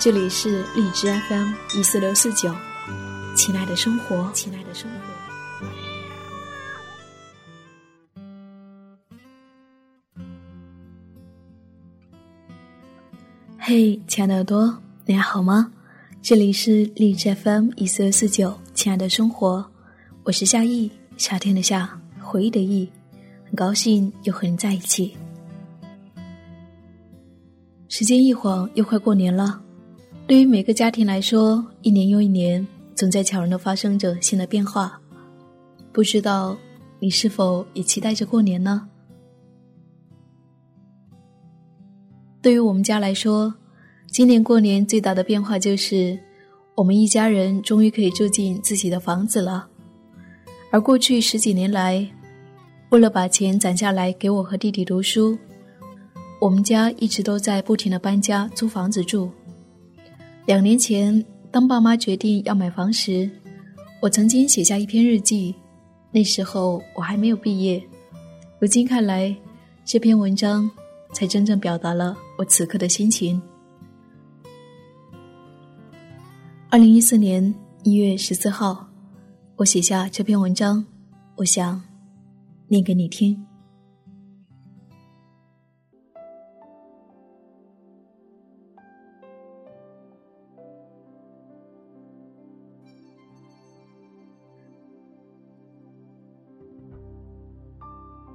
这里是荔枝 FM 一四六四九，亲爱的生活，亲爱的生活。嘿，亲爱的耳朵，你还好吗？这里是荔枝 FM 一四六四九，亲爱的生活，我是夏意，夏天的夏，回忆的忆，很高兴又和你在一起。时间一晃，又快过年了。对于每个家庭来说，一年又一年，总在悄然的发生着新的变化。不知道你是否也期待着过年呢？对于我们家来说，今年过年最大的变化就是，我们一家人终于可以住进自己的房子了。而过去十几年来，为了把钱攒下来给我和弟弟读书，我们家一直都在不停的搬家租房子住。两年前，当爸妈决定要买房时，我曾经写下一篇日记。那时候我还没有毕业。如今看来，这篇文章才真正表达了我此刻的心情。二零一四年一月十四号，我写下这篇文章，我想念给你听。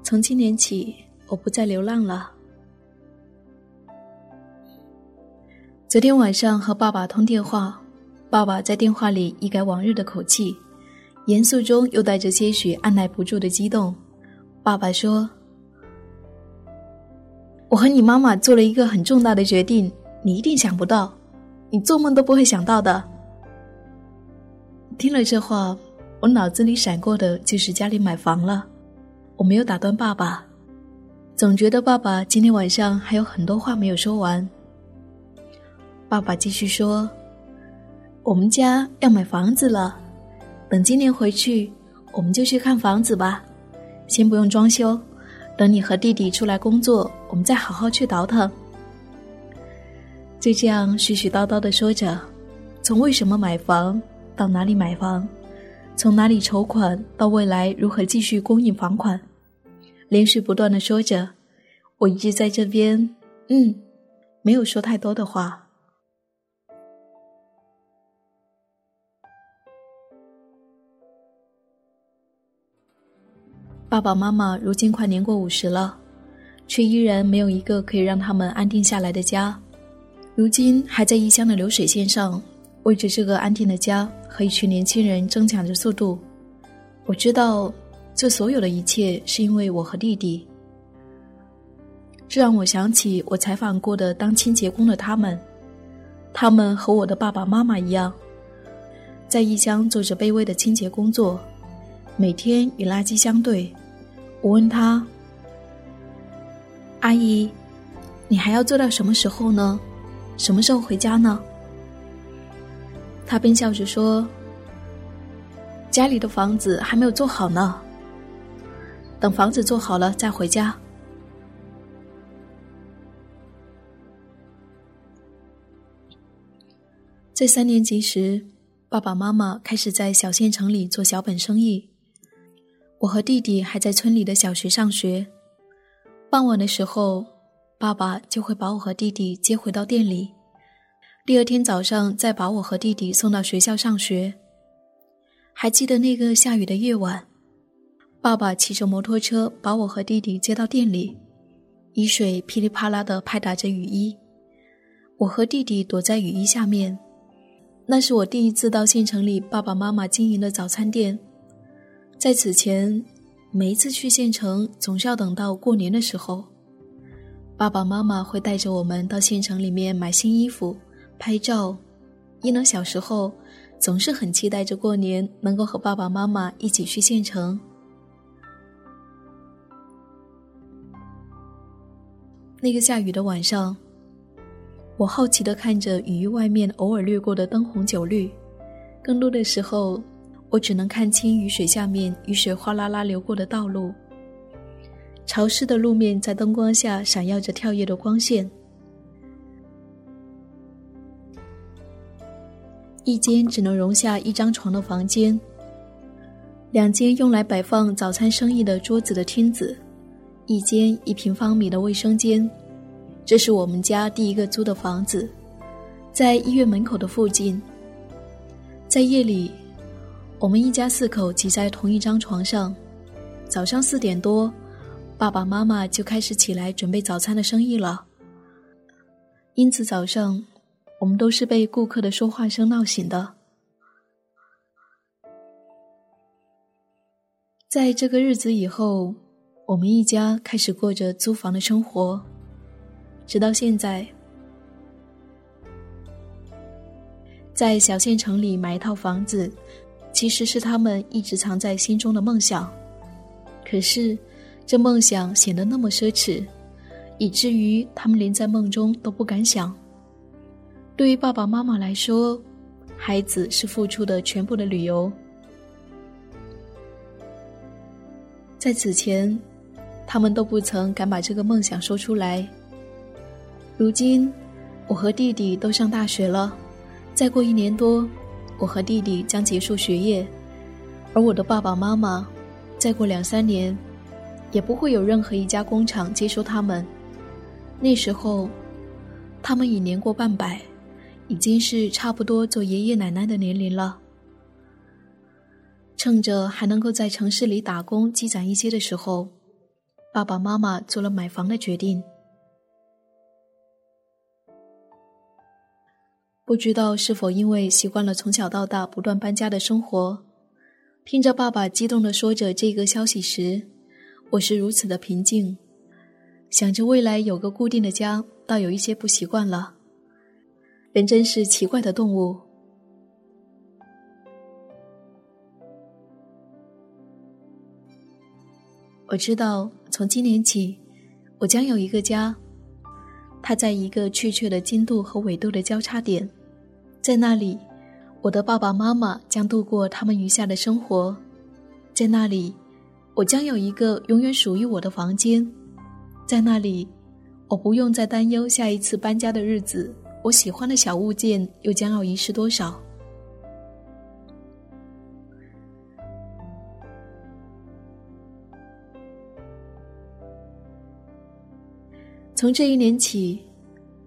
从今年起，我不再流浪了。昨天晚上和爸爸通电话，爸爸在电话里一改往日的口气，严肃中又带着些许按耐不住的激动。爸爸说：“我和你妈妈做了一个很重大的决定，你一定想不到，你做梦都不会想到的。”听了这话，我脑子里闪过的就是家里买房了。我没有打断爸爸，总觉得爸爸今天晚上还有很多话没有说完。爸爸继续说：“我们家要买房子了，等今年回去，我们就去看房子吧。先不用装修，等你和弟弟出来工作，我们再好好去倒腾。”就这样絮絮叨叨的说着，从为什么买房到哪里买房，从哪里筹款到未来如何继续供应房款。连续不断的说着，我一直在这边，嗯，没有说太多的话。爸爸妈妈如今快年过五十了，却依然没有一个可以让他们安定下来的家。如今还在异乡的流水线上，为着这个安定的家和一群年轻人争抢着速度。我知道。这所有的一切是因为我和弟弟，这让我想起我采访过的当清洁工的他们，他们和我的爸爸妈妈一样，在异乡做着卑微的清洁工作，每天与垃圾相对。我问他：“阿姨，你还要做到什么时候呢？什么时候回家呢？”他便笑着说：“家里的房子还没有做好呢。”等房子做好了再回家。在三年级时，爸爸妈妈开始在小县城里做小本生意，我和弟弟还在村里的小学上学。傍晚的时候，爸爸就会把我和弟弟接回到店里，第二天早上再把我和弟弟送到学校上学。还记得那个下雨的夜晚。爸爸骑着摩托车把我和弟弟接到店里，雨水噼里啪啦地拍打着雨衣，我和弟弟躲在雨衣下面。那是我第一次到县城里爸爸妈妈经营的早餐店。在此前，每一次去县城总是要等到过年的时候，爸爸妈妈会带着我们到县城里面买新衣服、拍照、伊能小时候总是很期待着过年能够和爸爸妈妈一起去县城。那个下雨的晚上，我好奇的看着雨衣外面偶尔掠过的灯红酒绿，更多的时候，我只能看清雨水下面雨水哗啦啦流过的道路。潮湿的路面在灯光下闪耀着跳跃的光线。一间只能容下一张床的房间，两间用来摆放早餐生意的桌子的厅子。一间一平方米的卫生间，这是我们家第一个租的房子，在医院门口的附近。在夜里，我们一家四口挤在同一张床上。早上四点多，爸爸妈妈就开始起来准备早餐的生意了。因此早上，我们都是被顾客的说话声闹醒的。在这个日子以后。我们一家开始过着租房的生活，直到现在。在小县城里买一套房子，其实是他们一直藏在心中的梦想。可是，这梦想显得那么奢侈，以至于他们连在梦中都不敢想。对于爸爸妈妈来说，孩子是付出的全部的理由。在此前。他们都不曾敢把这个梦想说出来。如今，我和弟弟都上大学了，再过一年多，我和弟弟将结束学业，而我的爸爸妈妈，再过两三年，也不会有任何一家工厂接收他们。那时候，他们已年过半百，已经是差不多做爷爷奶奶的年龄了。趁着还能够在城市里打工积攒一些的时候。爸爸妈妈做了买房的决定，不知道是否因为习惯了从小到大不断搬家的生活，听着爸爸激动的说着这个消息时，我是如此的平静，想着未来有个固定的家，倒有一些不习惯了。人真是奇怪的动物。我知道，从今年起，我将有一个家。它在一个确切的经度和纬度的交叉点，在那里，我的爸爸妈妈将度过他们余下的生活。在那里，我将有一个永远属于我的房间。在那里，我不用再担忧下一次搬家的日子，我喜欢的小物件又将要遗失多少。从这一年起，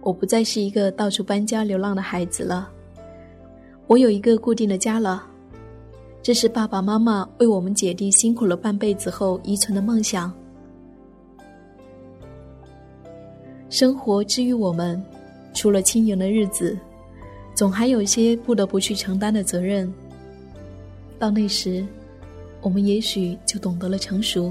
我不再是一个到处搬家流浪的孩子了。我有一个固定的家了，这是爸爸妈妈为我们姐弟辛苦了半辈子后遗存的梦想。生活之于我们，除了轻盈的日子，总还有些不得不去承担的责任。到那时，我们也许就懂得了成熟。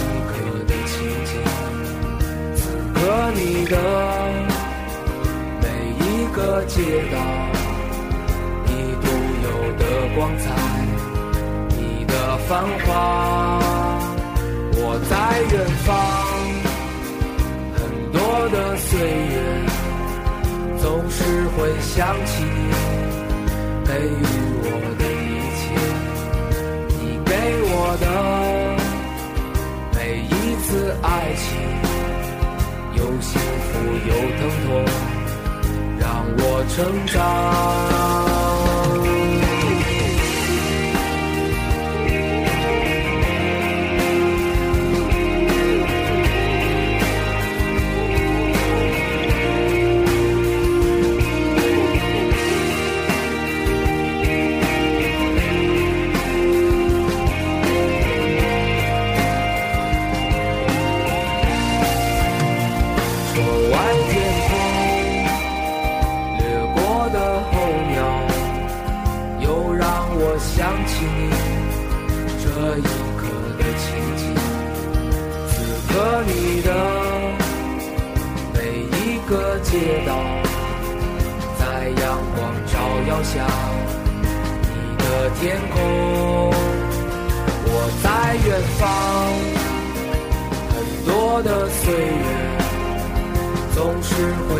和。你。的每一个街道，你独有的光彩，你的繁华。我在远方，很多的岁月，总是会想起你给予我的一切，你给我的每一次爱情。有幸福，有疼痛，让我成长。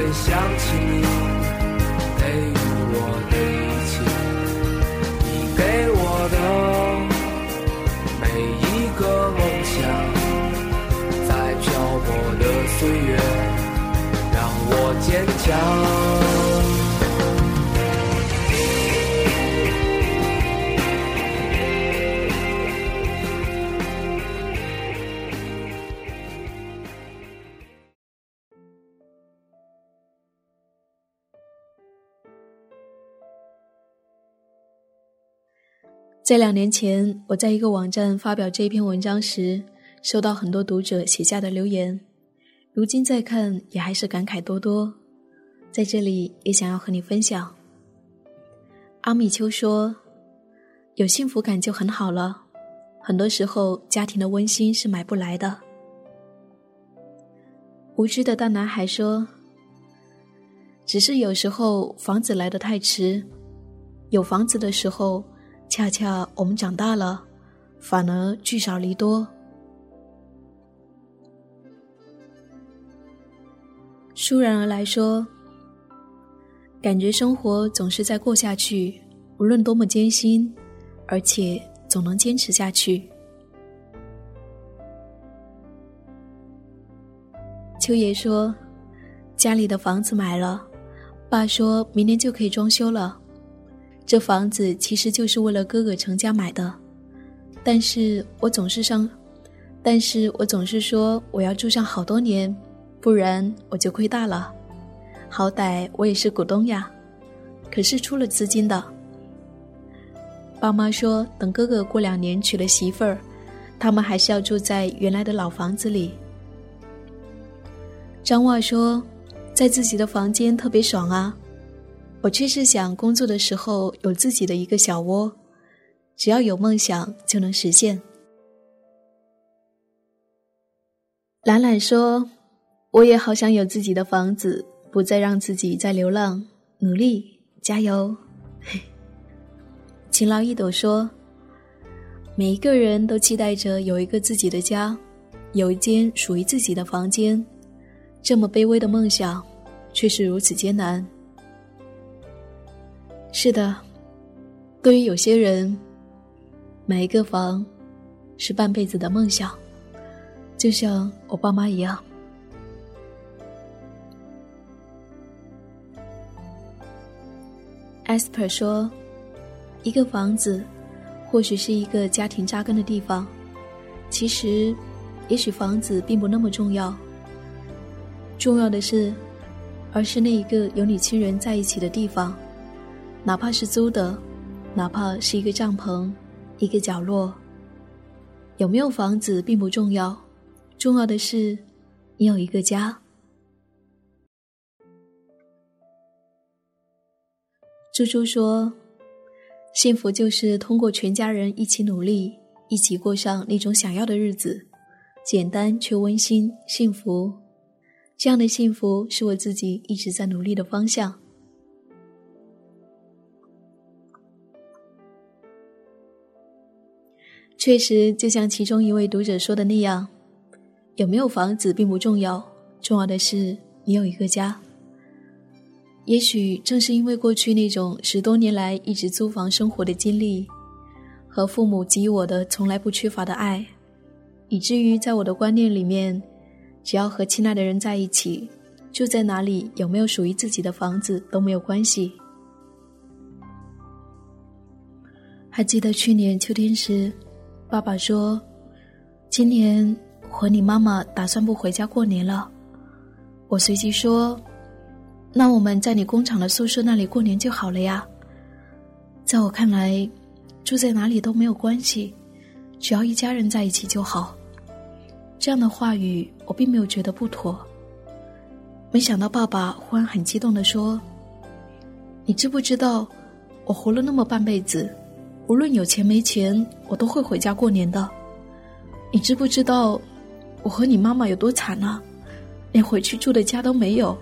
会想起你给我的一切，你给我的每一个梦想，在漂泊的岁月，让我坚强。在两年前，我在一个网站发表这篇文章时，收到很多读者写下的留言。如今再看，也还是感慨多多。在这里，也想要和你分享。阿米秋说：“有幸福感就很好了。很多时候，家庭的温馨是买不来的。”无知的大男孩说：“只是有时候房子来的太迟，有房子的时候。”恰恰我们长大了，反而聚少离多。倏然而来说，感觉生活总是在过下去，无论多么艰辛，而且总能坚持下去。秋爷说，家里的房子买了，爸说明年就可以装修了。这房子其实就是为了哥哥成家买的，但是我总是上，但是我总是说我要住上好多年，不然我就亏大了。好歹我也是股东呀，可是出了资金的。爸妈说等哥哥过两年娶了媳妇儿，他们还是要住在原来的老房子里。张袜说，在自己的房间特别爽啊。我却是想工作的时候有自己的一个小窝，只要有梦想就能实现。懒懒说：“我也好想有自己的房子，不再让自己在流浪，努力加油。”勤劳一朵说：“每一个人都期待着有一个自己的家，有一间属于自己的房间，这么卑微的梦想，却是如此艰难。”是的，对于有些人，买一个房是半辈子的梦想，就像我爸妈一样。Esper 说：“一个房子，或许是一个家庭扎根的地方，其实，也许房子并不那么重要。重要的是，而是那一个有你亲人在一起的地方。”哪怕是租的，哪怕是一个帐篷，一个角落，有没有房子并不重要，重要的是你有一个家。猪猪说：“幸福就是通过全家人一起努力，一起过上那种想要的日子，简单却温馨，幸福。这样的幸福是我自己一直在努力的方向。确实，就像其中一位读者说的那样，有没有房子并不重要，重要的是你有一个家。也许正是因为过去那种十多年来一直租房生活的经历，和父母给予我的从来不缺乏的爱，以至于在我的观念里面，只要和亲爱的人在一起，住在哪里，有没有属于自己的房子都没有关系。还记得去年秋天时。爸爸说：“今年和你妈妈打算不回家过年了。”我随即说：“那我们在你工厂的宿舍那里过年就好了呀。”在我看来，住在哪里都没有关系，只要一家人在一起就好。这样的话语我并没有觉得不妥。没想到爸爸忽然很激动的说：“你知不知道，我活了那么半辈子？”无论有钱没钱，我都会回家过年的。你知不知道，我和你妈妈有多惨啊？连回去住的家都没有。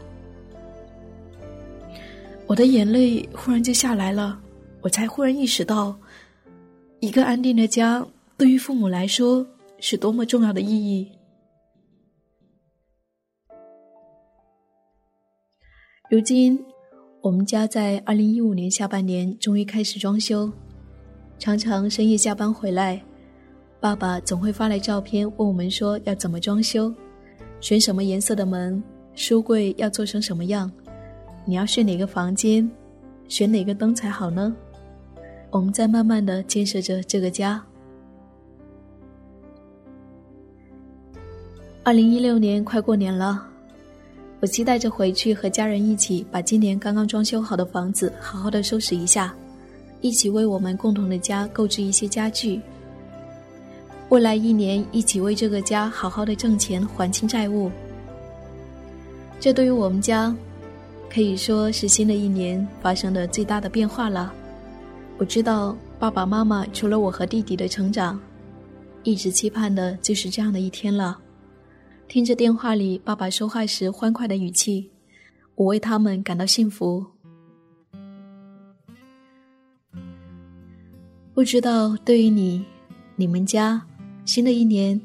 我的眼泪忽然就下来了，我才忽然意识到，一个安定的家对于父母来说是多么重要的意义。如今，我们家在二零一五年下半年终于开始装修。常常深夜下班回来，爸爸总会发来照片问我们说要怎么装修，选什么颜色的门，书柜要做成什么样，你要睡哪个房间，选哪个灯才好呢？我们在慢慢的建设着这个家。二零一六年快过年了，我期待着回去和家人一起把今年刚刚装修好的房子好好的收拾一下。一起为我们共同的家购置一些家具。未来一年，一起为这个家好好的挣钱，还清债务。这对于我们家，可以说是新的一年发生的最大的变化了。我知道爸爸妈妈除了我和弟弟的成长，一直期盼的就是这样的一天了。听着电话里爸爸说话时欢快的语气，我为他们感到幸福。不知道对于你、你们家，新的一年，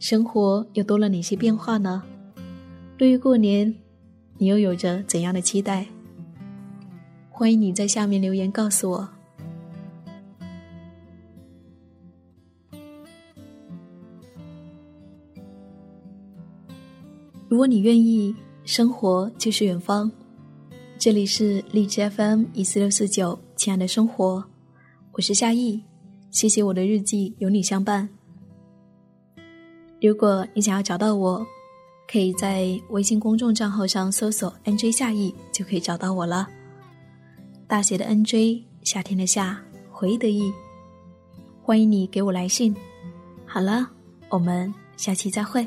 生活又多了哪些变化呢？对于过年，你又有着怎样的期待？欢迎你在下面留言告诉我。如果你愿意，生活就是远方。这里是荔枝 FM 一四六四九，亲爱的生活。我是夏意，谢谢我的日记有你相伴。如果你想要找到我，可以在微信公众账号上搜索 “nj 夏意”就可以找到我了。大写的 “nj”，夏天的夏，回忆的忆。欢迎你给我来信。好了，我们下期再会。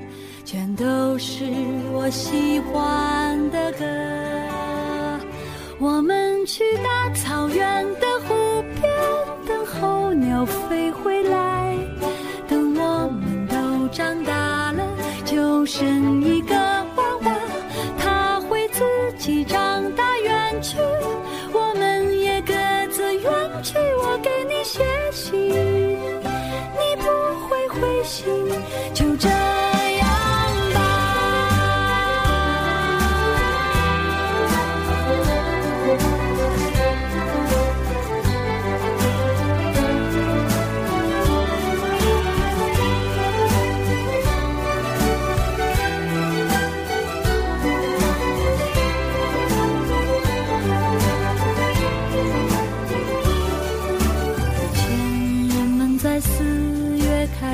全都是我喜欢的歌。我们去大草原的湖边，等候鸟飞回来，等我们都长大了，就生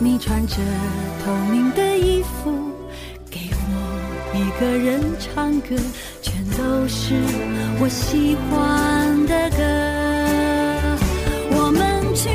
你穿着透明的衣服，给我一个人唱歌，全都是我喜欢的歌。我们去